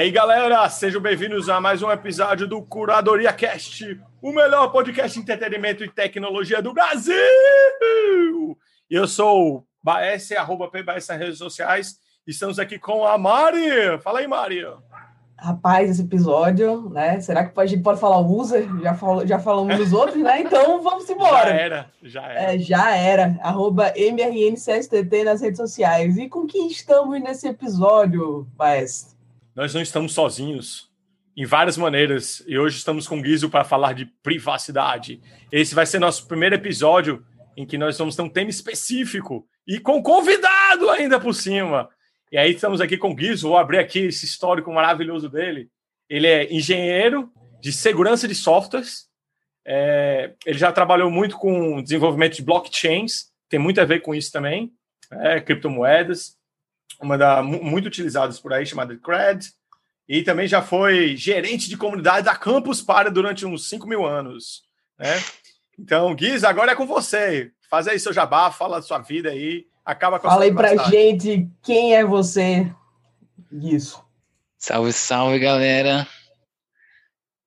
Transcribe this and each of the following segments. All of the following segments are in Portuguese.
aí, galera, sejam bem-vindos a mais um episódio do Curadoria Cast, o melhor podcast de entretenimento e tecnologia do Brasil. Eu sou o Baes, arroba PBS nas redes sociais. Estamos aqui com a Mari. Fala aí, Mari. Rapaz, esse episódio, né? Será que a gente pode falar o user? Já, fal já falamos dos outros, né? Então vamos embora. Já era, já era. É, já era. Arroba MRNCSTT nas redes sociais. E com quem estamos nesse episódio, Baes? Nós não estamos sozinhos em várias maneiras e hoje estamos com o Guizo para falar de privacidade. Esse vai ser nosso primeiro episódio em que nós vamos ter um tema específico e com convidado ainda por cima. E aí estamos aqui com o Guizo, vou abrir aqui esse histórico maravilhoso dele. Ele é engenheiro de segurança de softwares. É, ele já trabalhou muito com desenvolvimento de blockchains, tem muito a ver com isso também, é, criptomoedas uma da muito utilizadas por aí, chamada Cred, e também já foi gerente de comunidade da Campus Party durante uns 5 mil anos. Né? Então, Guiz, agora é com você. Faz aí seu jabá, fala da sua vida aí, acaba com Fala aí pra gente quem é você, Guiz. Salve, salve, galera.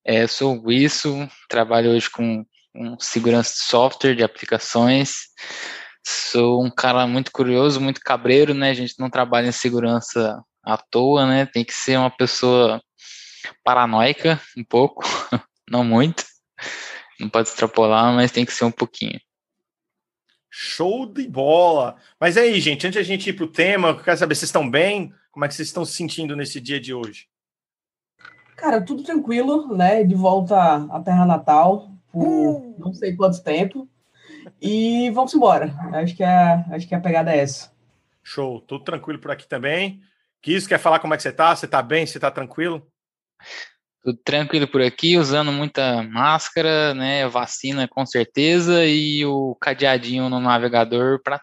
É, eu sou o Guiço, trabalho hoje com, com segurança de software, de aplicações. Sou um cara muito curioso, muito cabreiro, né? A gente não trabalha em segurança à toa, né? Tem que ser uma pessoa paranoica, um pouco, não muito. Não pode extrapolar, mas tem que ser um pouquinho. Show de bola! Mas aí, gente, antes de a gente ir para o tema, eu quero saber, vocês estão bem? Como é que vocês estão se sentindo nesse dia de hoje? Cara, tudo tranquilo, né? De volta à terra natal por uh! não sei quanto tempo. E vamos embora. Acho que, a, acho que a pegada é essa. Show. Tudo tranquilo por aqui também. Quis, quer falar como é que você tá? Você tá bem? Você tá tranquilo? Tudo tranquilo por aqui, usando muita máscara, né? Vacina com certeza e o cadeadinho no navegador para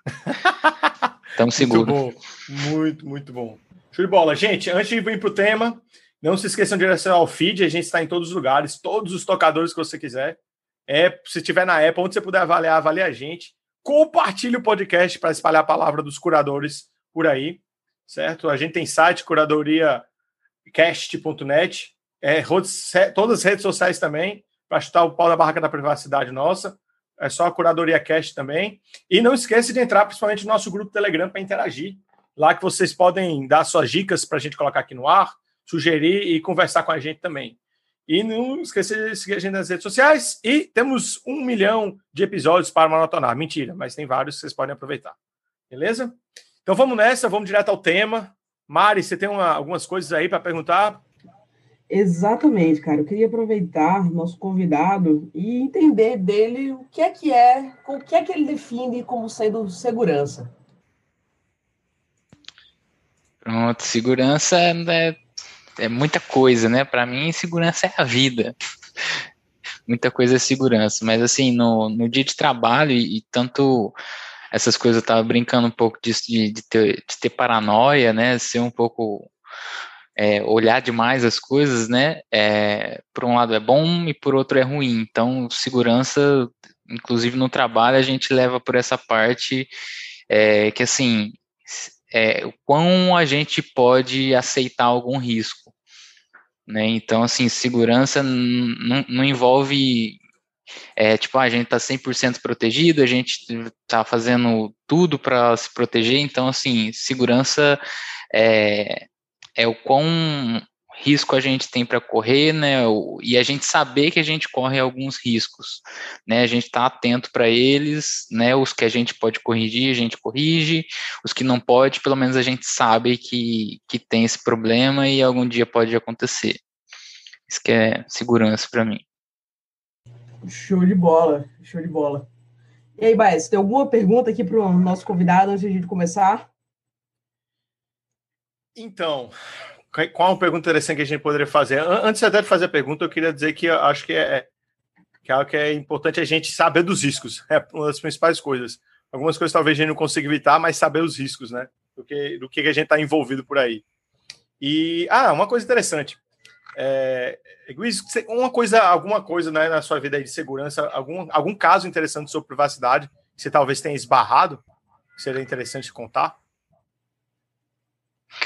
Estamos seguros. Muito bom, muito, muito bom. Show de bola. Gente, antes de ir para o tema, não se esqueçam de direcionar o feed, a gente está em todos os lugares, todos os tocadores que você quiser. É, se estiver na Apple, onde você puder avaliar, avalie a gente. Compartilhe o podcast para espalhar a palavra dos curadores por aí, certo? A gente tem site curadoriacast.net, é, todas as redes sociais também, para chutar o pau da barraca da privacidade nossa. É só a Curadoria Cast também. E não esqueça de entrar principalmente no nosso grupo Telegram para interagir. Lá que vocês podem dar suas dicas para a gente colocar aqui no ar, sugerir e conversar com a gente também. E não esqueça de seguir a gente nas redes sociais. E temos um milhão de episódios para maratonar. Mentira, mas tem vários que vocês podem aproveitar. Beleza? Então vamos nessa, vamos direto ao tema. Mari, você tem uma, algumas coisas aí para perguntar? Exatamente, cara. Eu queria aproveitar o nosso convidado e entender dele o que é que é, o que é que ele define como sendo segurança. Pronto, segurança é é muita coisa, né? Para mim, segurança é a vida. muita coisa é segurança. Mas, assim, no, no dia de trabalho, e, e tanto essas coisas, eu tava brincando um pouco disso, de, de, ter, de ter paranoia, né? Ser um pouco. É, olhar demais as coisas, né? É, por um lado é bom e por outro é ruim. Então, segurança, inclusive no trabalho, a gente leva por essa parte é, que, assim, é, o quão a gente pode aceitar algum risco. Né? Então, assim, segurança não envolve, é, tipo, ah, a gente está 100% protegido, a gente está fazendo tudo para se proteger, então, assim, segurança é, é o quão risco a gente tem para correr, né? E a gente saber que a gente corre alguns riscos, né? A gente está atento para eles, né? Os que a gente pode corrigir, a gente corrige. Os que não pode, pelo menos a gente sabe que, que tem esse problema e algum dia pode acontecer. Isso que é segurança para mim. Show de bola, show de bola. E aí, Baez, tem alguma pergunta aqui para o nosso convidado antes de a gente começar? Então, qual é uma pergunta interessante que a gente poderia fazer? Antes até de fazer a pergunta, eu queria dizer que acho que é, que é algo que é importante a gente saber dos riscos. É uma das principais coisas. Algumas coisas talvez a gente não consiga evitar, mas saber os riscos, né? Do que, do que a gente está envolvido por aí. E, ah, uma coisa interessante. É, uma coisa, alguma coisa né, na sua vida de segurança, algum, algum caso interessante sobre privacidade que você talvez tenha esbarrado, seria interessante contar?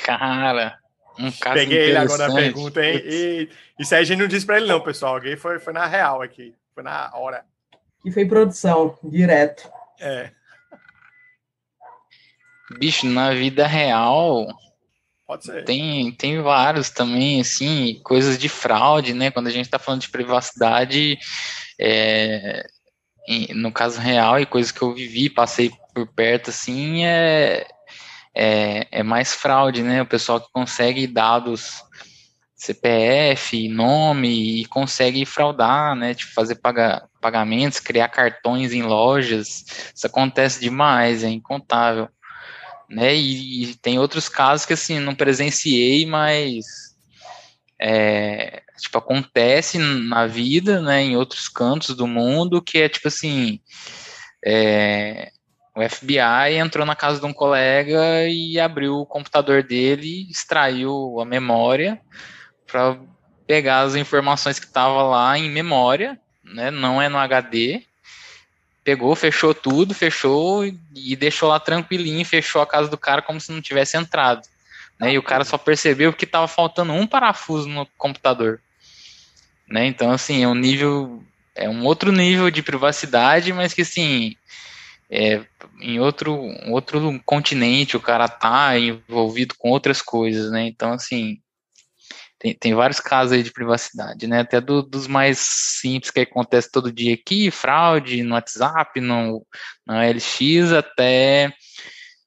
Cara, Um caso Peguei ele agora na pergunta, hein? E, isso aí a gente não disse para ele, não, pessoal. Alguém foi, foi na real aqui. Foi na hora. E foi produção, direto. É. Bicho, na vida real. Pode ser. Tem, tem vários também, assim, coisas de fraude, né? Quando a gente tá falando de privacidade, é, no caso real e coisas que eu vivi, passei por perto, assim, é, é, é mais fraude, né? O pessoal que consegue dados CPF, nome e consegue fraudar, né? Tipo, fazer paga, pagamentos, criar cartões em lojas. Isso acontece demais, é incontável. Né? E, e tem outros casos que assim, não presenciei, mas é, tipo, acontece na vida, né, em outros cantos do mundo, que é tipo assim, é, o FBI entrou na casa de um colega e abriu o computador dele, extraiu a memória para pegar as informações que estavam lá em memória, né? Não é no HD. Pegou, fechou tudo, fechou e deixou lá tranquilinho, fechou a casa do cara como se não tivesse entrado. Né? E o cara só percebeu que estava faltando um parafuso no computador. Né? Então, assim, é um nível, é um outro nível de privacidade, mas que, assim, é, em outro, outro continente, o cara tá envolvido com outras coisas, né? Então, assim, tem, tem vários casos aí de privacidade, né? Até do, dos mais simples que acontece todo dia aqui, fraude no WhatsApp, no, no LX, até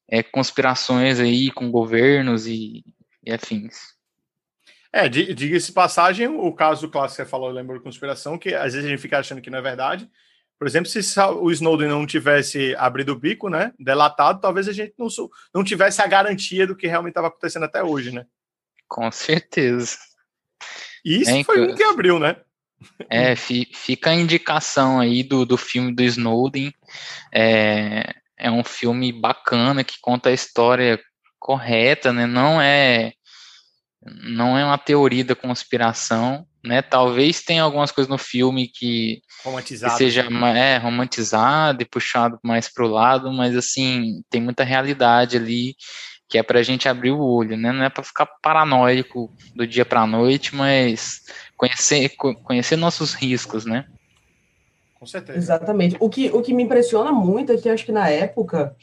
é, conspirações aí com governos e, e afins. É, diga-se passagem, o caso clássico que você falou, eu lembro de conspiração, que às vezes a gente fica achando que não é verdade, por exemplo, se o Snowden não tivesse abrido o bico, né, delatado, talvez a gente não, não tivesse a garantia do que realmente estava acontecendo até hoje, né? Com certeza. E isso é, foi um que abriu, né? É, fica a indicação aí do, do filme do Snowden. É, é um filme bacana que conta a história correta, né? Não é não é uma teoria da conspiração, né? Talvez tenha algumas coisas no filme que, que seja né? é, romantizado e puxado mais para o lado, mas assim tem muita realidade ali que é para a gente abrir o olho, né? Não é para ficar paranoico do dia para a noite, mas conhecer conhecer nossos riscos, né? Com certeza. Exatamente. O que, o que me impressiona muito é que acho que na época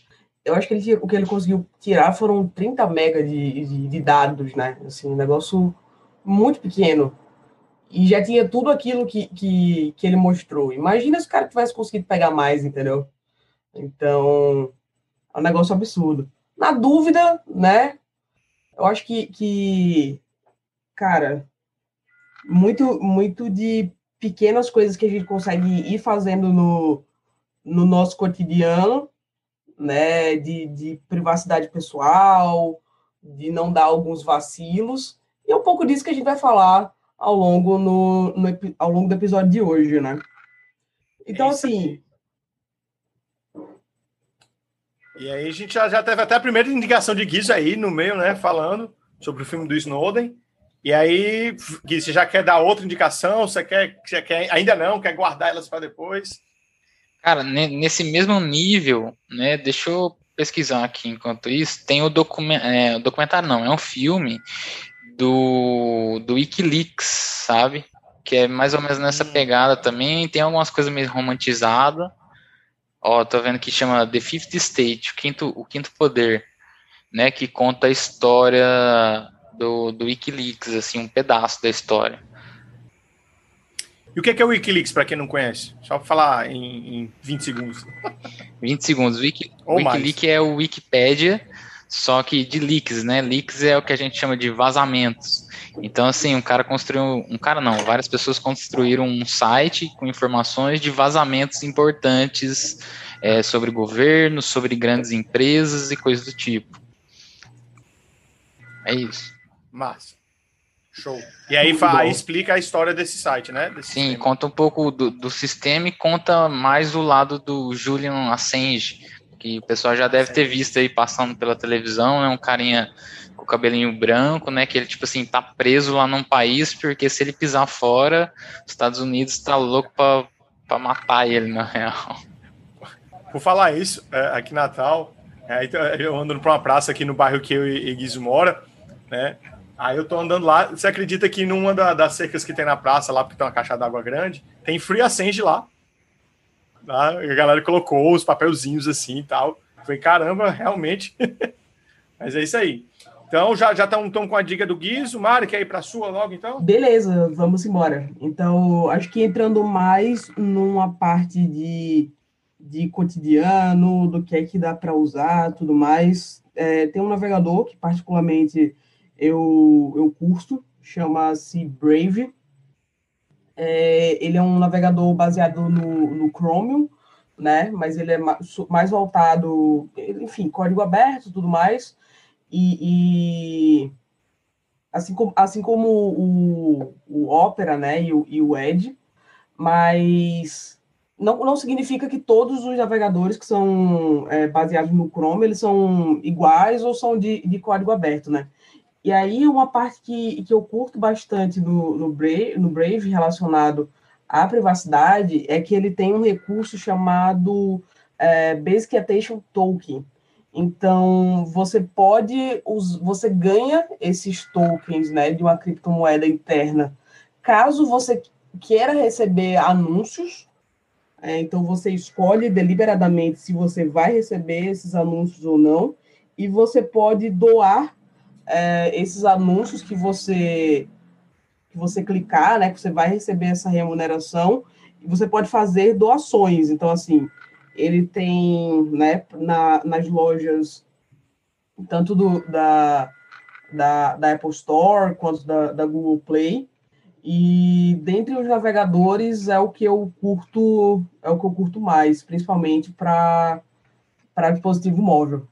eu acho que ele, o que ele conseguiu tirar foram 30 mega de, de, de, dados, né? Assim, um negócio muito pequeno. E já tinha tudo aquilo que, que, que ele mostrou. Imagina se o cara tivesse conseguido pegar mais, entendeu? Então, é um negócio absurdo. Na dúvida, né? Eu acho que, que cara, muito, muito de pequenas coisas que a gente consegue ir fazendo no, no nosso cotidiano né, de, de privacidade pessoal, de não dar alguns vacilos, e é um pouco disso que a gente vai falar ao longo, no, no ao longo do episódio de hoje, né? Então, é assim. E aí a gente já, já teve até a primeira indicação de Guiz aí no meio, né? Falando sobre o filme do Snowden. E aí, Gui, você já quer dar outra indicação? Você quer, você quer ainda não? Quer guardar elas para depois? Cara, nesse mesmo nível, né? Deixa eu pesquisar aqui enquanto isso. Tem o documentário, é, documentário não, é um filme do, do Wikileaks, sabe? Que é mais ou menos nessa hum. pegada também. Tem algumas coisas meio romantizadas. Ó, tô vendo que chama The Fifth State, o quinto, o quinto poder, né? Que conta a história do, do Wikileaks, assim, um pedaço da história. E o que é, que é o Wikileaks, para quem não conhece? Só para falar em, em 20 segundos. 20 segundos. Wiki, Wikileaks é o Wikipedia, só que de leaks, né? Leaks é o que a gente chama de vazamentos. Então, assim, um cara construiu. Um cara não, várias pessoas construíram um site com informações de vazamentos importantes é, sobre governo, sobre grandes empresas e coisas do tipo. É isso. Massa. Show. E aí, aí, explica a história desse site, né? Desse Sim, sistema. conta um pouco do, do, sistema e conta mais o lado do Julian Assange, que o pessoal já deve ter visto aí passando pela televisão, né? um carinha com o cabelinho branco, né? Que ele, tipo assim, tá preso lá num país, porque se ele pisar fora, os Estados Unidos tá louco pra, matar ele, na real. Por falar isso, é, aqui em Natal, é, então, eu ando pra uma praça aqui no bairro que eu e Guizo mora, né? Aí eu tô andando lá. Você acredita que numa da, das cercas que tem na praça, lá, porque tem uma caixa d'água grande, tem Free Ascend lá. Tá? A galera colocou os papelzinhos assim e tal. Foi caramba, realmente. Mas é isso aí. Então, já estão já com a dica do Guizo. Mário, quer ir para a sua logo, então? Beleza, vamos embora. Então, acho que entrando mais numa parte de, de cotidiano, do que é que dá para usar, tudo mais. É, tem um navegador que, particularmente, eu, eu curto, chama-se Brave. É, ele é um navegador baseado no, no Chromium, né? Mas ele é mais voltado, enfim, código aberto, tudo mais. E, e assim como, assim como o, o Opera, né? E o, e o Edge, mas não, não significa que todos os navegadores que são é, baseados no Chrome eles são iguais ou são de, de código aberto, né? E aí, uma parte que, que eu curto bastante no, no, Brave, no Brave relacionado à privacidade é que ele tem um recurso chamado é, Basic Attention Token. Então, você pode, você ganha esses tokens né, de uma criptomoeda interna caso você queira receber anúncios. É, então, você escolhe deliberadamente se você vai receber esses anúncios ou não. E você pode doar é, esses anúncios que você que você clicar, né, que você vai receber essa remuneração, e você pode fazer doações. Então, assim, ele tem, né, na, nas lojas, tanto do, da, da, da Apple Store quanto da, da Google Play, e dentre os navegadores é o que eu curto, é o que eu curto mais, principalmente para para dispositivo móvel.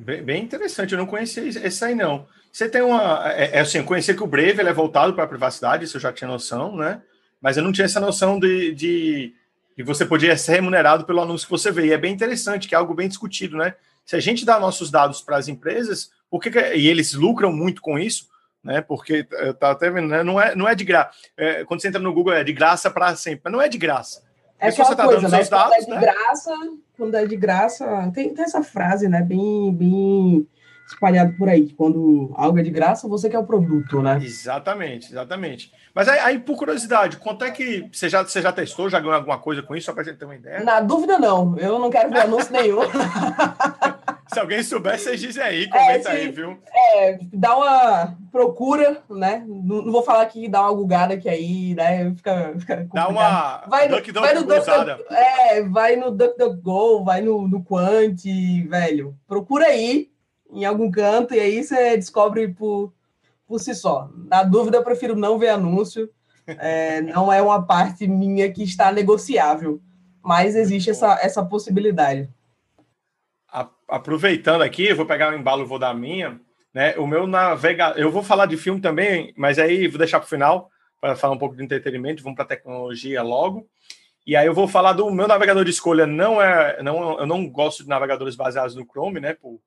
Bem, bem, interessante, eu não conhecia esse aí não. Você tem uma. É, é assim, eu conhecia que o Brave é voltado para a privacidade, isso eu já tinha noção, né? Mas eu não tinha essa noção de, de, de você podia ser remunerado pelo anúncio que você vê. E é bem interessante, que é algo bem discutido, né? Se a gente dá nossos dados para as empresas, por que, e eles lucram muito com isso, né? Porque estava até vendo, né? Não é, não é de graça. É, quando você entra no Google, é de graça para sempre, mas não é de graça. É aquela tá coisa, né? Dados, quando é de né? graça, quando é de graça, tem, tem essa frase, né? Bem, bem espalhado por aí. Quando algo é de graça, você quer o produto, né? Exatamente, exatamente. Mas aí, aí, por curiosidade, quanto é que você já, você já testou, já ganhou alguma coisa com isso, só para gente ter uma ideia? Na dúvida, não. Eu não quero ver anúncio nenhum. Se alguém souber, vocês dizem aí, comenta é, aí, viu? É, dá uma procura, né? Não, não, vou falar que dá uma gugada que aí, né? Fica, fica dá uma vai no, duck, vai no duck, duck, É, vai no DuckDuckGo, vai no, no Quant, velho. Procura aí em algum canto e aí você descobre por, por si só. Na dúvida, eu prefiro não ver anúncio. É, não é uma parte minha que está negociável, mas existe essa, essa possibilidade aproveitando aqui, eu vou pegar o embalo e vou dar a minha. Né? O meu navegador. Eu vou falar de filme também, mas aí vou deixar para o final, para falar um pouco de entretenimento. Vamos para a tecnologia logo. E aí eu vou falar do meu navegador de escolha. Não é, não, eu não gosto de navegadores baseados no Chrome, né? Por,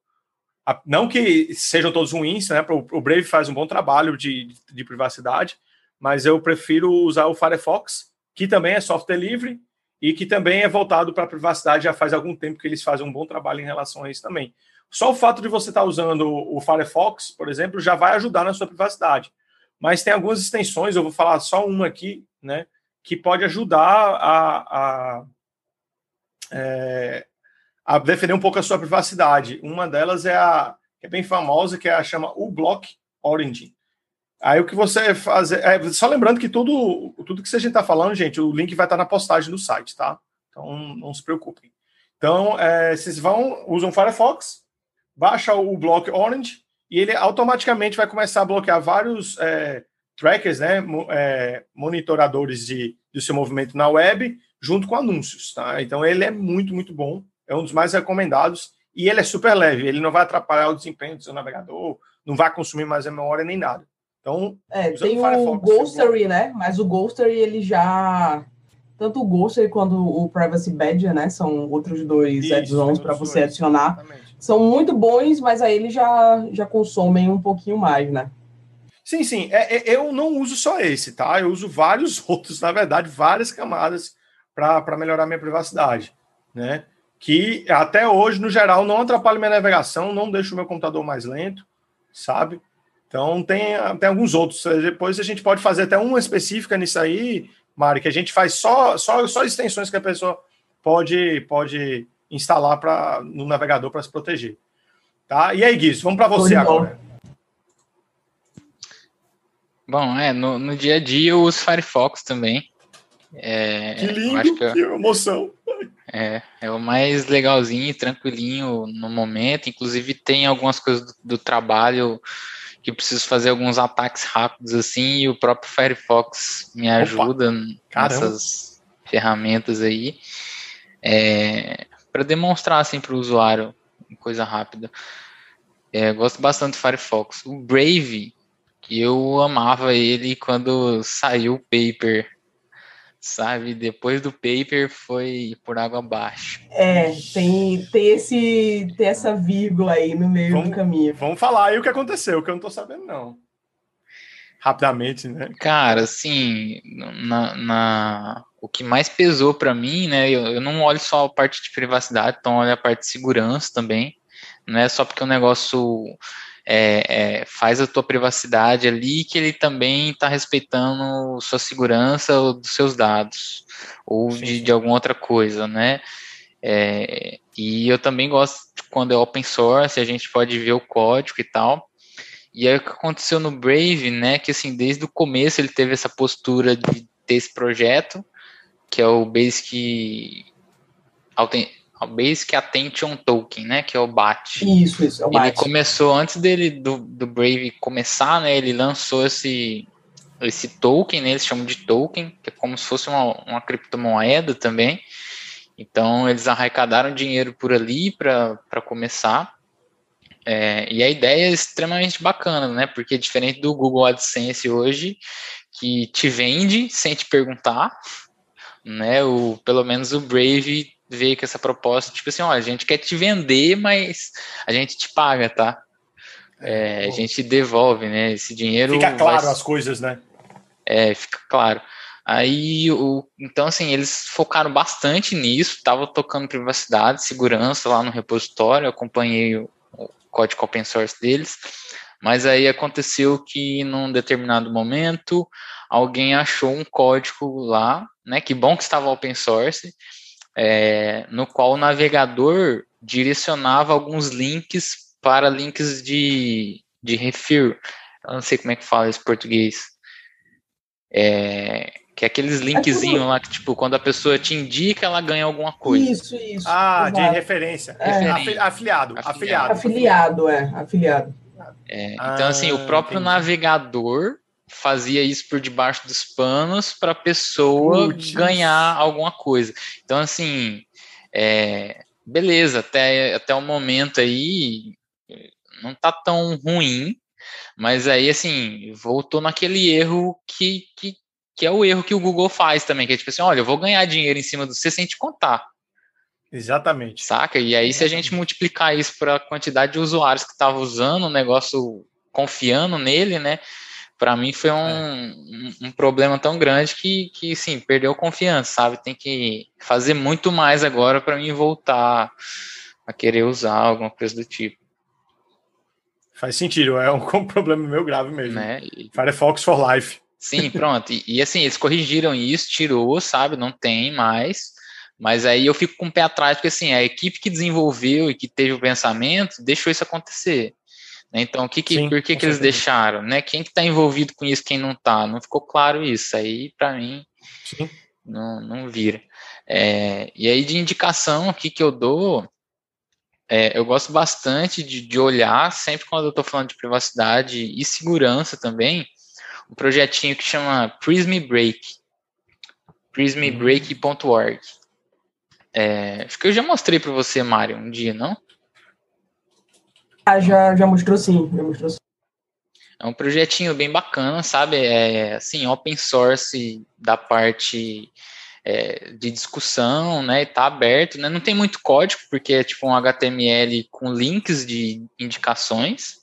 a, não que sejam todos ruins, né? O, o Brave faz um bom trabalho de, de, de, privacidade, mas eu prefiro usar o Firefox, que também é software livre e que também é voltado para a privacidade já faz algum tempo que eles fazem um bom trabalho em relação a isso também. Só o fato de você estar tá usando o Firefox, por exemplo, já vai ajudar na sua privacidade. Mas tem algumas extensões, eu vou falar só uma aqui, né, que pode ajudar a, a, é, a defender um pouco a sua privacidade. Uma delas é a que é bem famosa, que é a chama uBlock Origin. Aí o que você fazer. É, só lembrando que tudo, tudo que a gente está falando, gente, o link vai estar tá na postagem do site, tá? Então não se preocupem. Então, é, vocês vão, usam Firefox, baixa o Block Orange e ele automaticamente vai começar a bloquear vários é, trackers, né? É, monitoradores de, do seu movimento na web, junto com anúncios, tá? Então ele é muito, muito bom, é um dos mais recomendados e ele é super leve, ele não vai atrapalhar o desempenho do seu navegador, não vai consumir mais a memória nem nada. Então, é, tem o, o Ghostery, né? Mas o Ghostery ele já tanto o Ghostery quanto o Privacy Badger, né? São outros dois add-ons para você dois. adicionar. Exatamente. São muito bons, mas aí eles já já consomem um pouquinho mais, né? Sim, sim. É, é, eu não uso só esse, tá? Eu uso vários outros, na verdade, várias camadas para melhorar minha privacidade, né? Que até hoje, no geral, não atrapalha minha navegação, não deixa o meu computador mais lento, sabe? Então tem, tem alguns outros. Depois a gente pode fazer até uma específica nisso aí, Mari, que a gente faz só, só, só extensões que a pessoa pode, pode instalar pra, no navegador para se proteger. Tá? E aí, Guiz, vamos para você agora. Bom, é, no, no dia a dia eu uso Firefox também. É, que lindo, que, eu, que emoção. É, é o mais legalzinho, tranquilinho no momento. Inclusive tem algumas coisas do, do trabalho que preciso fazer alguns ataques rápidos assim, e o próprio Firefox me ajuda Opa, nessas ferramentas aí. É, para demonstrar assim para o usuário coisa rápida. É, gosto bastante do Firefox. O Brave, que eu amava ele quando saiu o paper sabe? Depois do paper foi por água abaixo. É, tem, tem, esse, tem essa vírgula aí no meio vamos, do caminho. Vamos falar aí o que aconteceu, que eu não tô sabendo, não. Rapidamente, né? Cara, assim, na, na... o que mais pesou para mim, né? Eu, eu não olho só a parte de privacidade, então olho a parte de segurança também. Não é só porque o negócio é, é, faz a tua privacidade ali, que ele também está respeitando sua segurança dos seus dados, ou sim, de, sim. de alguma outra coisa, né? É, e eu também gosto quando é open source, a gente pode ver o código e tal. E aí o que aconteceu no Brave, né, que assim, desde o começo ele teve essa postura de ter esse projeto, que é o Basic ao Basic Attention Token, né, que é o BAT. Isso, isso, é o BAT. Ele começou, antes dele, do, do Brave começar, né, ele lançou esse, esse token, né, eles chamam de token, que é como se fosse uma, uma criptomoeda também. Então, eles arrecadaram dinheiro por ali para começar. É, e a ideia é extremamente bacana, né, porque diferente do Google AdSense hoje, que te vende sem te perguntar, né, o, pelo menos o Brave veio com essa proposta, tipo assim, ó, a gente quer te vender, mas a gente te paga, tá? É, a gente devolve, né? Esse dinheiro. Fica claro vai... as coisas, né? É, fica claro. Aí, o, então, assim, eles focaram bastante nisso, estavam tocando privacidade, segurança lá no repositório, acompanhei o, o código open source deles, mas aí aconteceu que num determinado momento alguém achou um código lá, né? Que bom que estava open source, é, no qual o navegador direcionava alguns links para links de, de refer. Eu não sei como é que fala esse português. É, que é aqueles linkzinhos lá que, tipo, quando a pessoa te indica, ela ganha alguma coisa. Isso, isso. Ah, exato. de referência. É. Afiliado. Afiliado. Afiliado, é. Afiliado. É, então, assim, o próprio entendi. navegador fazia isso por debaixo dos panos para a pessoa Puts. ganhar alguma coisa. Então, assim, é, beleza, até, até o momento aí não tá tão ruim, mas aí, assim, voltou naquele erro que, que, que é o erro que o Google faz também, que é tipo assim, olha, eu vou ganhar dinheiro em cima do você sem te contar. Exatamente. Saca? E aí, se a gente multiplicar isso para a quantidade de usuários que estavam usando o negócio, confiando nele, né? Para mim foi um, é. um, um, problema tão grande que, que sim, perdeu confiança, sabe? Tem que fazer muito mais agora para mim voltar a querer usar alguma coisa do tipo. Faz sentido, é um problema meu grave mesmo. Né? E, Firefox for Life. Sim, pronto. E, e, assim, eles corrigiram isso, tirou, sabe? Não tem mais. Mas aí eu fico com o pé atrás, porque assim, a equipe que desenvolveu e que teve o pensamento deixou isso acontecer. Né? Então, o que que, Sim, por que, que eles deixaram? Né? Quem que está envolvido com isso, quem não está? Não ficou claro isso. Aí, para mim, não, não vira. É, e aí, de indicação aqui que eu dou, é, eu gosto bastante de, de olhar, sempre quando eu estou falando de privacidade e segurança também, um projetinho que chama Prism Break. prismbreak.org. É, acho que eu já mostrei para você, Mário, um dia, não? Ah, já, já mostrou sim, já mostrou sim. É um projetinho bem bacana, sabe? É assim, open source da parte é, de discussão, né? Está aberto, né? Não tem muito código, porque é tipo um HTML com links de indicações,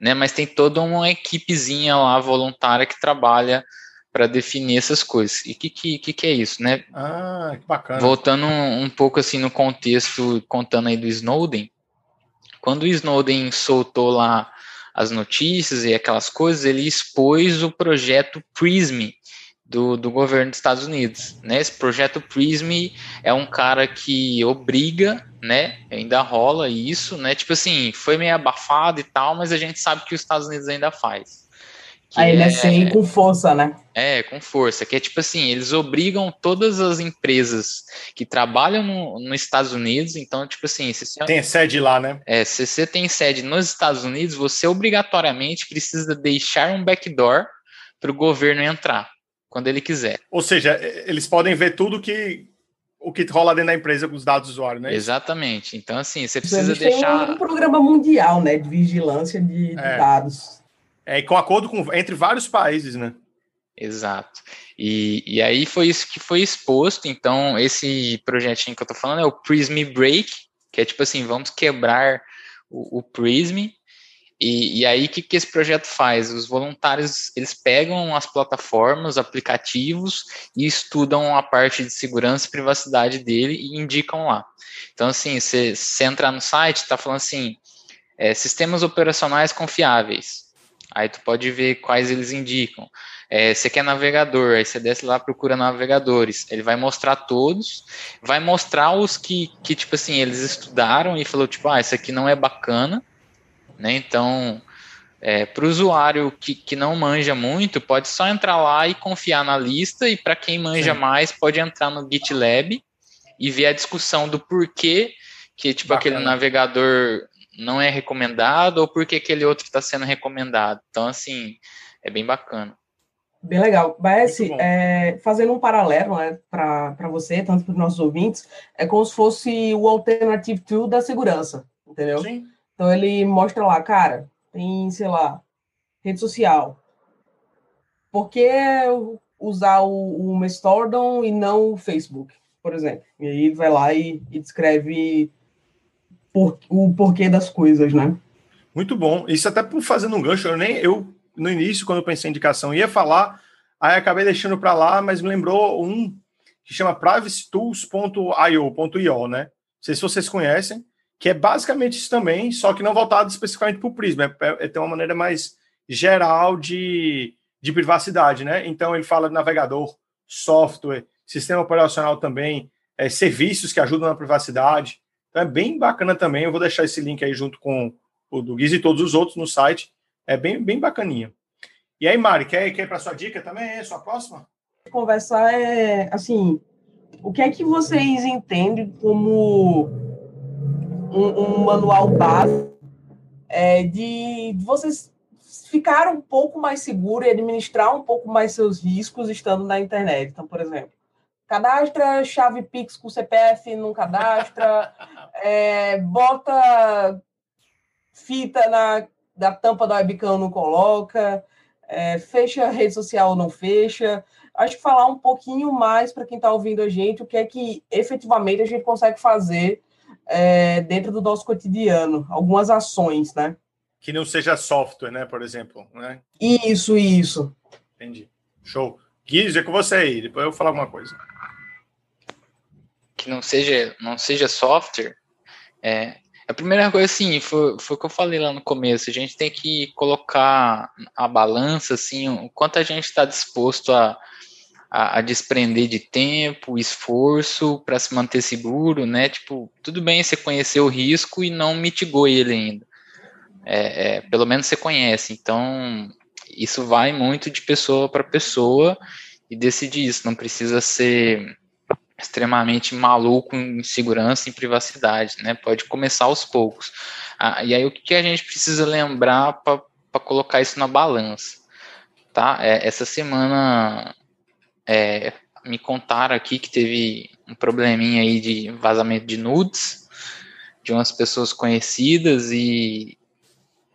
né? Mas tem toda uma equipezinha lá voluntária que trabalha para definir essas coisas. E o que, que, que, é isso, né? Ah, que bacana. Voltando um, um pouco assim no contexto, contando aí do Snowden, quando Snowden soltou lá as notícias e aquelas coisas, ele expôs o projeto PRISM do, do governo dos Estados Unidos. Né? Esse projeto PRISM é um cara que obriga, né? Ainda rola isso, né? Tipo assim, foi meio abafado e tal, mas a gente sabe que os Estados Unidos ainda faz. A NSA é, com força, né? É, com força. Que é tipo assim, eles obrigam todas as empresas que trabalham no, nos Estados Unidos, então, tipo assim... Se você, tem sede lá, né? É, se você tem sede nos Estados Unidos, você obrigatoriamente precisa deixar um backdoor para o governo entrar, quando ele quiser. Ou seja, eles podem ver tudo que o que rola dentro da empresa com os dados do usuário, né? Exatamente. Então, assim, você precisa deixar... Tem um, um programa mundial, né, de vigilância de, de é. dados. É, com acordo com, entre vários países, né? Exato. E, e aí foi isso que foi exposto. Então, esse projetinho que eu tô falando é o Prism Break, que é tipo assim, vamos quebrar o, o Prism. E, e aí, o que, que esse projeto faz? Os voluntários, eles pegam as plataformas, aplicativos e estudam a parte de segurança e privacidade dele e indicam lá. Então, assim, você, entrar no site, está falando assim, é, sistemas operacionais confiáveis. Aí tu pode ver quais eles indicam. É, você quer navegador, aí você desce lá, procura navegadores. Ele vai mostrar todos, vai mostrar os que, que tipo assim, eles estudaram e falou, tipo, ah, esse aqui não é bacana, né? Então, é, para o usuário que, que não manja muito, pode só entrar lá e confiar na lista, e para quem manja Sim. mais, pode entrar no GitLab e ver a discussão do porquê que, tipo, Bacana. aquele navegador não é recomendado ou porque aquele outro está sendo recomendado. Então, assim, é bem bacana. Bem legal. Mas, é, fazendo um paralelo né, para você, tanto para os nossos ouvintes, é como se fosse o Alternative Tool da segurança, entendeu? Sim. Então, ele mostra lá, cara, tem, sei lá, rede social. Por que usar o, o Mastodon e não o Facebook, por exemplo? E aí vai lá e, e descreve por, o porquê das coisas, né? Muito bom. Isso até por fazendo um gancho, eu nem eu no início quando eu pensei em indicação ia falar, aí acabei deixando para lá, mas me lembrou um que chama privacytools.io.io, né? Não sei se vocês conhecem, que é basicamente isso também, só que não voltado especificamente para o Prisma, é, é, é ter uma maneira mais geral de, de privacidade, né? Então ele fala de navegador, software, sistema operacional também, é, serviços que ajudam na privacidade. Então é bem bacana também. Eu vou deixar esse link aí junto com o do Guiz e todos os outros no site. É bem, bem bacaninha. E aí, Mari, quer, quer para sua dica também? É sua próxima? Conversar é assim. O que é que vocês entendem como um, um manual base é, de vocês ficar um pouco mais seguro e administrar um pouco mais seus riscos estando na internet? Então, por exemplo, cadastra chave Pix com CPF, não cadastra, é, bota fita na, da tampa da webcam, não coloca, é, fecha a rede social, não fecha. Acho que falar um pouquinho mais para quem está ouvindo a gente, o que é que efetivamente a gente consegue fazer é, dentro do nosso cotidiano, algumas ações, né? Que não seja software, né, por exemplo, né? Isso, isso. Entendi. Show. Guiz, é com você aí, depois eu vou falar alguma coisa que não seja, não seja software, é, a primeira coisa, assim, foi, foi o que eu falei lá no começo, a gente tem que colocar a balança, assim, o quanto a gente está disposto a, a, a, desprender de tempo, esforço para se manter seguro, né? Tipo, tudo bem você conhecer o risco e não mitigou ele ainda. É, é, pelo menos você conhece. Então, isso vai muito de pessoa para pessoa e decidir isso. Não precisa ser extremamente maluco em segurança e privacidade, né? Pode começar aos poucos. Ah, e aí o que a gente precisa lembrar para colocar isso na balança, tá? É, essa semana é, me contaram aqui que teve um probleminha aí de vazamento de nudes de umas pessoas conhecidas e,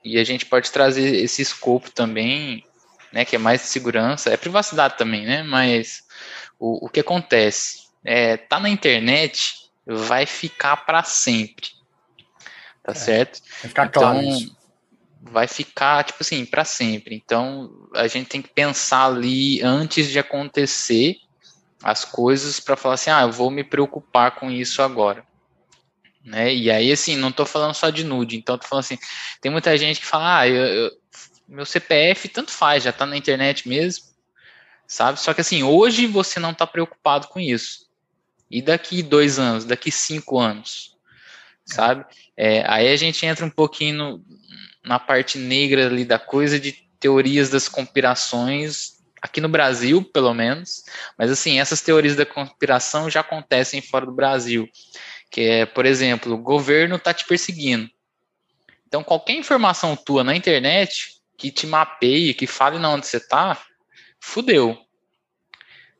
e a gente pode trazer esse escopo também, né? Que é mais de segurança, é privacidade também, né? Mas o, o que acontece? É, tá na internet, vai ficar para sempre. Tá é, certo? Vai ficar então, claro isso. Vai ficar, tipo assim, para sempre. Então, a gente tem que pensar ali antes de acontecer as coisas para falar assim: ah, eu vou me preocupar com isso agora. Né? E aí, assim, não estou falando só de nude, então tô falando assim, tem muita gente que fala, ah, eu, eu, meu CPF tanto faz, já está na internet mesmo, sabe? Só que assim, hoje você não está preocupado com isso. E daqui dois anos, daqui cinco anos, sabe? É, aí a gente entra um pouquinho no, na parte negra ali da coisa de teorias das conspirações, aqui no Brasil, pelo menos, mas assim, essas teorias da conspiração já acontecem fora do Brasil, que é, por exemplo, o governo está te perseguindo. Então, qualquer informação tua na internet que te mapeie, que fale na onde você está, fudeu,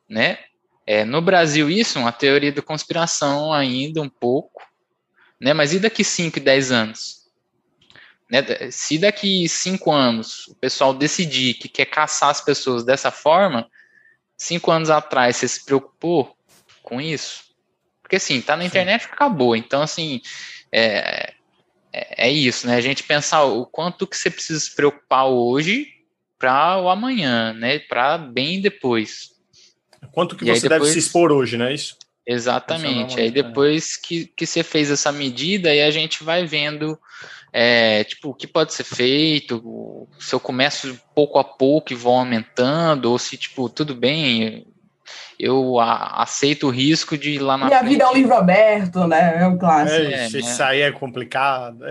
né? É, no Brasil, isso, uma teoria da conspiração ainda um pouco, né? Mas e daqui 5 e 10 anos? Né? Se daqui 5 anos o pessoal decidir que quer caçar as pessoas dessa forma, cinco anos atrás você se preocupou com isso? Porque assim, tá na internet acabou. Então, assim, é, é, é, isso, né? A gente pensar o quanto que você precisa se preocupar hoje para o amanhã, né? Para bem depois. Quanto que e você depois, deve se expor hoje, né? Isso. Exatamente. Aí depois que, que você fez essa medida, aí a gente vai vendo é, tipo, o que pode ser feito, se eu começo pouco a pouco e vou aumentando, ou se, tipo, tudo bem, eu a, aceito o risco de ir lá na Minha frente... vida é um livro aberto, né? É um clássico. É, é, isso né? aí é complicado.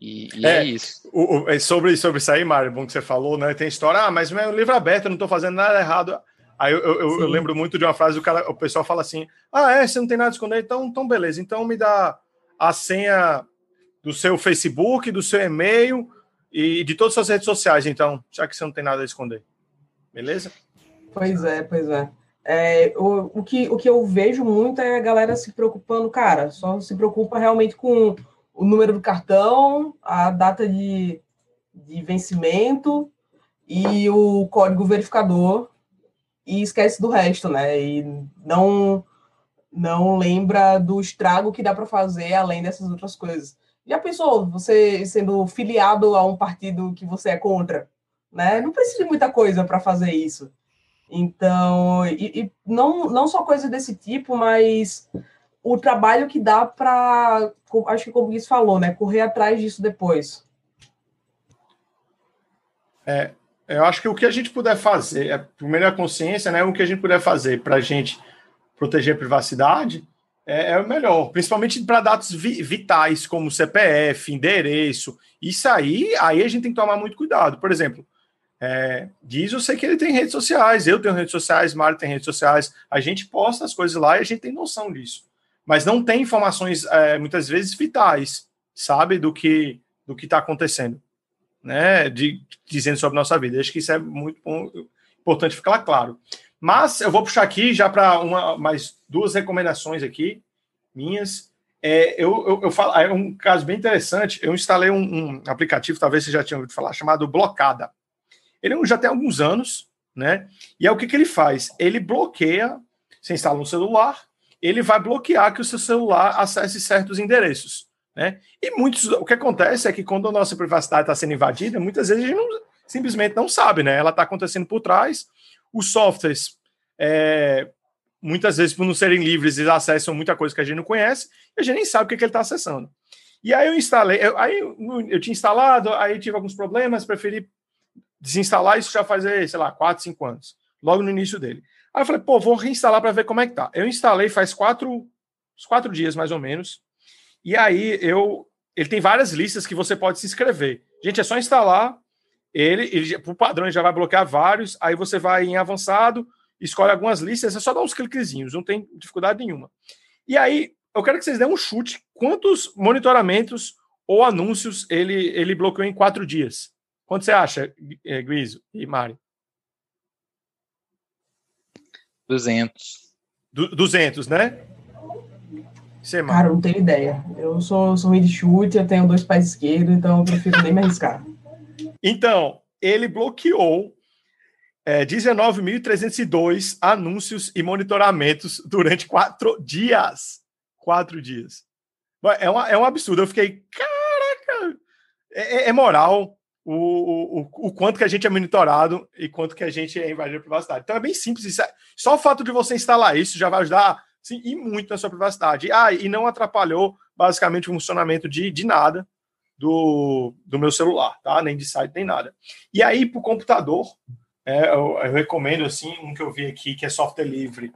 É. E, e é, é, isso. O, o, é sobre, sobre isso aí, Mário, bom que você falou, né? Tem história, ah, mas é um livro aberto, eu não estou fazendo nada errado. Aí eu, eu, eu, lembro muito de uma frase, o, cara, o pessoal fala assim: ah, é, você não tem nada a esconder, então, então beleza, então me dá a senha do seu Facebook, do seu e-mail e de todas as suas redes sociais, então, já que você não tem nada a esconder. Beleza? Pois é, pois é. é o, o, que, o que eu vejo muito é a galera se preocupando, cara, só se preocupa realmente com o número do cartão, a data de, de vencimento e o código verificador e esquece do resto, né? E não não lembra do estrago que dá para fazer além dessas outras coisas. Já pensou você sendo filiado a um partido que você é contra? Né? Não precisa de muita coisa para fazer isso. Então, e, e, não, não só coisa desse tipo, mas o trabalho que dá para, acho que como o Guiz falou, né, correr atrás disso depois. É, eu acho que o que a gente puder fazer, é, primeiro a consciência, né, o que a gente puder fazer para a gente proteger a privacidade é, é o melhor, principalmente para dados vi, vitais como CPF, endereço. Isso aí, aí a gente tem que tomar muito cuidado. Por exemplo, é, Diz, eu sei que ele tem redes sociais, eu tenho redes sociais, Mário tem redes sociais, a gente posta as coisas lá e a gente tem noção disso. Mas não tem informações, é, muitas vezes, vitais, sabe, do que do que está acontecendo, né, de, dizendo sobre nossa vida. Acho que isso é muito bom, importante ficar claro. Mas eu vou puxar aqui já para uma mais duas recomendações aqui minhas. É, eu, eu, eu falo, é um caso bem interessante. Eu instalei um, um aplicativo, talvez você já tinha ouvido falar, chamado Blocada. Ele é já tem alguns anos, né? E é o que, que ele faz? Ele bloqueia, você instala no celular, ele vai bloquear que o seu celular acesse certos endereços, né? E muitos, o que acontece é que quando a nossa privacidade está sendo invadida, muitas vezes a gente não, simplesmente não sabe, né? Ela está acontecendo por trás, os softwares, é, muitas vezes, por não serem livres, eles acessam muita coisa que a gente não conhece e a gente nem sabe o que, que ele está acessando. E aí eu instalei, eu, aí eu tinha instalado, aí tive alguns problemas, preferi desinstalar isso já faz, sei lá, 4, 5 anos, logo no início dele. Aí eu falei, pô, vou reinstalar para ver como é que tá. Eu instalei faz quatro, quatro dias mais ou menos, e aí eu, ele tem várias listas que você pode se inscrever. Gente, é só instalar ele, ele por padrão, ele já vai bloquear vários, aí você vai em avançado, escolhe algumas listas, é só dar uns cliquezinhos, não tem dificuldade nenhuma. E aí, eu quero que vocês dêem um chute, quantos monitoramentos ou anúncios ele, ele bloqueou em quatro dias? Quanto você acha, eh, Guizo e Mari? 200. Du 200, né? Você, Cara, eu não tenho ideia. Eu sou, sou ruim de chute, eu tenho dois pés esquerdos, então eu prefiro nem me arriscar. Então, ele bloqueou é, 19.302 anúncios e monitoramentos durante quatro dias. Quatro dias. É, uma, é um absurdo. Eu fiquei, caraca, é, é, é moral o, o, o, quanto que a gente é monitorado e quanto que a gente é invadido a privacidade. Então é bem simples. É, só o fato de você instalar isso já vai ajudar sim, e muito na sua privacidade. Ah, e não atrapalhou basicamente o funcionamento de, de nada do, do meu celular, tá? Nem de site, nem nada. E aí, para o computador, é, eu, eu, recomendo assim um que eu vi aqui que é software livre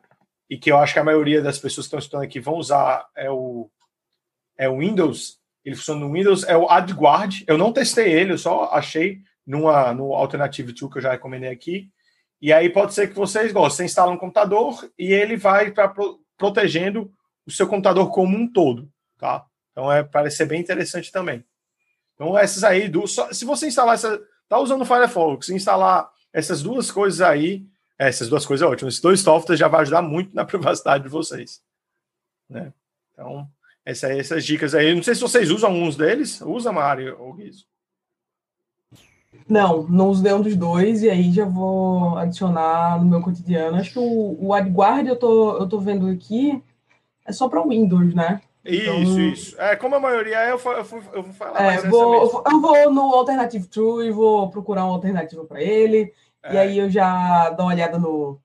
e que eu acho que a maioria das pessoas que estão estudando aqui vão usar é o é o Windows. Ele funciona no Windows, é o AdGuard. Eu não testei ele, eu só achei numa no Alternative Tool que eu já recomendei aqui. E aí pode ser que vocês gostem. Você instala um computador e ele vai para pro, protegendo o seu computador como um todo, tá? Então é parece bem interessante também. Então essas aí do só, se você instalar essa tá usando o Firefox, instalar essas duas coisas aí, essas duas coisas é ótimo. Esses dois softwares já vai ajudar muito na privacidade de vocês, né? Então essa, essas dicas aí. Não sei se vocês usam alguns deles. Usa, Mário ou Guizo? Não, não uso nenhum dos dois, e aí já vou adicionar no meu cotidiano. Acho que o, o AdGuard eu tô, eu tô vendo aqui, é só para Windows, né? Então, isso, isso. É, como a maioria é, eu, eu, eu vou falar é, vou, Eu vou no Alternative True e vou procurar uma alternativa para ele, é. e aí eu já dou uma olhada no,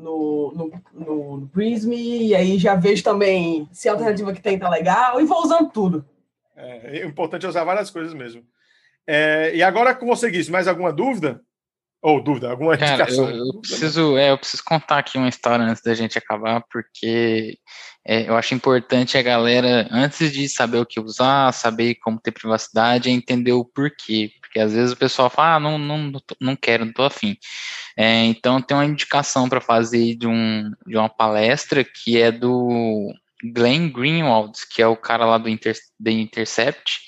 no, no, no, no Prism, e aí já vejo também se a alternativa que tem tá legal, e vou usando tudo. É, é importante usar várias coisas mesmo. É, e agora com você, Gui, mais alguma dúvida? Ou dúvida, alguma Cara, indicação? Eu, eu preciso, é, eu preciso contar aqui uma história antes da gente acabar, porque é, eu acho importante a galera, antes de saber o que usar, saber como ter privacidade, é entender o porquê. Porque às vezes o pessoal fala, ah, não, não, não quero, não tô afim. É, então tem uma indicação para fazer de, um, de uma palestra que é do Glenn Greenwald, que é o cara lá do Inter, The Intercept.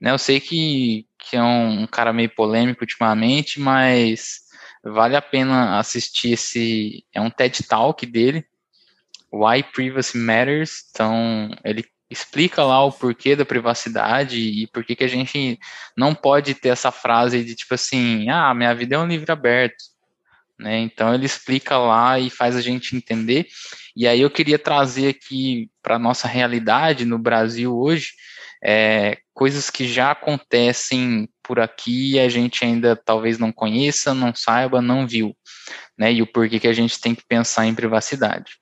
Né, eu sei que que é um, um cara meio polêmico ultimamente, mas vale a pena assistir esse. É um TED Talk dele, Why Privacy Matters. Então, ele explica lá o porquê da privacidade e por que a gente não pode ter essa frase de tipo assim, ah, minha vida é um livro aberto. Né? Então ele explica lá e faz a gente entender. E aí eu queria trazer aqui para nossa realidade no Brasil hoje, é, coisas que já acontecem por aqui e a gente ainda talvez não conheça, não saiba, não viu, né? E o porquê que a gente tem que pensar em privacidade.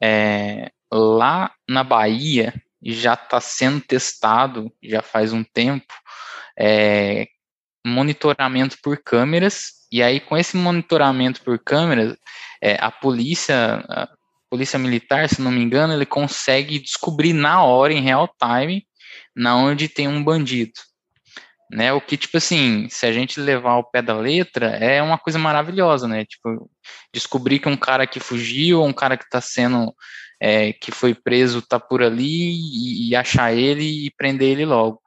É, lá na Bahia já está sendo testado, já faz um tempo, é, monitoramento por câmeras, e aí com esse monitoramento por câmeras, é, a polícia, a polícia militar, se não me engano, ele consegue descobrir na hora, em real time, na onde tem um bandido. Né, o que, tipo assim, se a gente levar ao pé da letra, é uma coisa maravilhosa, né? Tipo, descobrir que um cara que fugiu, um cara que está sendo, é, que foi preso, tá por ali, e, e, achar ele e prender ele logo.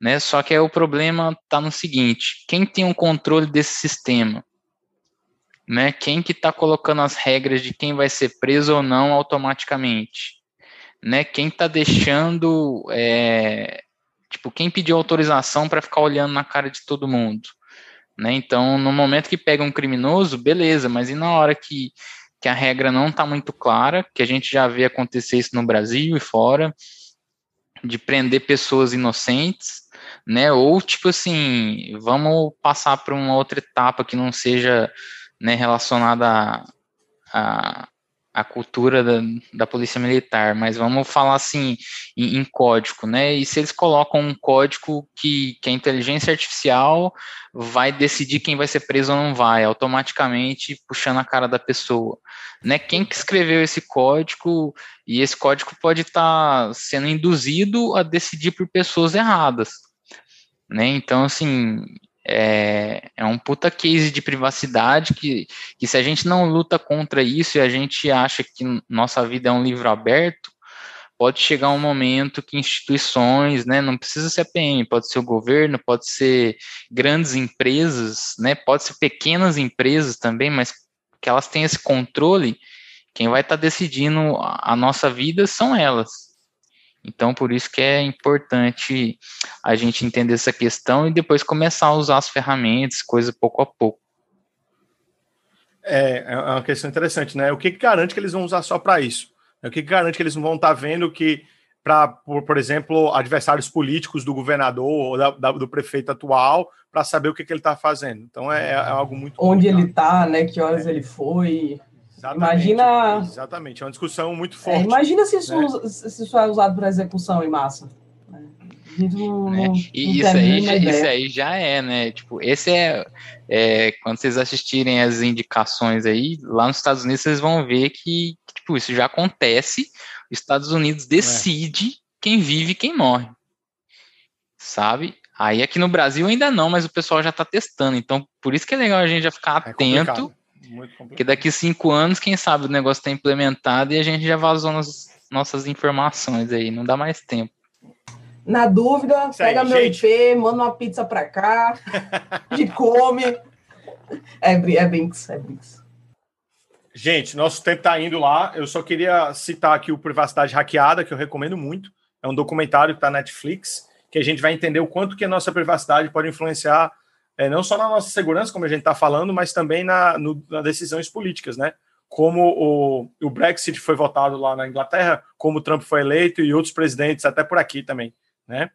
Né? Só que aí o problema tá no seguinte, quem tem o um controle desse sistema? Né? Quem que está colocando as regras de quem vai ser preso ou não automaticamente? né, quem está deixando, é, tipo, quem pediu autorização para ficar olhando na cara de todo mundo, né? Então, no momento que pega um criminoso, beleza, mas e na hora que, que a regra não está muito clara, que a gente já vê acontecer isso no Brasil e fora, de prender pessoas inocentes, né? Ou tipo assim, vamos passar para uma outra etapa que não seja né, relacionada a, a a cultura da, da polícia militar, mas vamos falar assim em, em, código, né? E se eles colocam um código que, que a inteligência artificial vai decidir quem vai ser preso ou não vai, automaticamente puxando a cara da pessoa, né? Quem que escreveu esse código e esse código pode estar tá sendo induzido a decidir por pessoas erradas, né? Então assim é, é um puta case de privacidade que, que se a gente não luta contra isso e a gente acha que nossa vida é um livro aberto, pode chegar um momento que instituições, né, não precisa ser a PM, pode ser o governo, pode ser grandes empresas, né, pode ser pequenas empresas também, mas que elas têm esse controle, quem vai estar tá decidindo a nossa vida são elas. Então, por isso que é importante a gente entender essa questão e depois começar a usar as ferramentas, coisa pouco a pouco. É, é uma questão interessante, né? O que, garante que eles vão usar só para isso? O que, garante que eles não vão estar tá vendo que, para, por, por, exemplo, adversários políticos do governador ou da, da, do prefeito atual, para saber o que, que ele está fazendo? Então, é, é, algo muito. Onde complicado. ele está, né? Que horas é. ele foi. Exatamente, imagina. Exatamente, é uma discussão muito é, forte. É, imagina se isso, né? se isso é usado para execução em massa. Não, né? não, e isso, aí, já, isso aí já é, né? Tipo, esse é, é, Quando vocês assistirem as indicações aí, lá nos Estados Unidos, vocês vão ver que, tipo, isso já acontece. Os Estados Unidos decide é. quem vive e quem morre. Sabe? Aí aqui no Brasil ainda não, mas o pessoal já está testando. Então, por isso que é legal a gente já ficar é atento. É porque daqui cinco anos, quem sabe o negócio está implementado e a gente já vazou nas nossas informações aí. Não dá mais tempo. Na dúvida, Isso pega aí, meu gente. IP, manda uma pizza para cá, e come. É, é Brinks, é Brinks. Gente, nosso tempo está indo lá. Eu só queria citar aqui o Privacidade Hackeada, que eu recomendo muito. É um documentário que está na Netflix que a gente vai entender o quanto que a nossa privacidade pode influenciar é, não só na nossa segurança, como a gente está falando, mas também na, no, na decisões políticas, né? Como o, o Brexit foi votado lá na Inglaterra, como o Trump foi eleito e outros presidentes até por aqui também, né?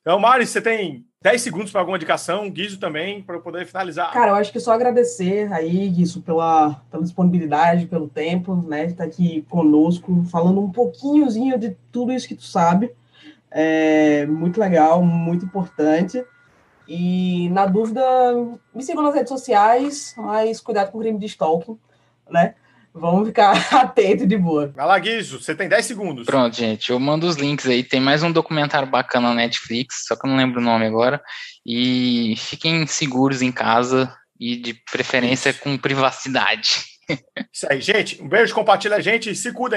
Então, Mari, você tem 10 segundos para alguma indicação, Guizo também, para eu poder finalizar. Cara, eu acho que só agradecer aí, Guizo, pela, pela disponibilidade, pelo tempo, né, de estar aqui conosco, falando um pouquinhozinho de tudo isso que tu sabe. É muito legal, muito importante. E, na dúvida, me sigam nas redes sociais, mas cuidado com o crime de stalking, né? Vamos ficar atento de boa. Vai lá, Guizo, você tem 10 segundos. Pronto, gente, eu mando os links aí. Tem mais um documentário bacana na Netflix, só que eu não lembro o nome agora. E fiquem seguros em casa e de preferência com privacidade. Isso aí, gente. Um beijo, compartilha a gente e se cuidem.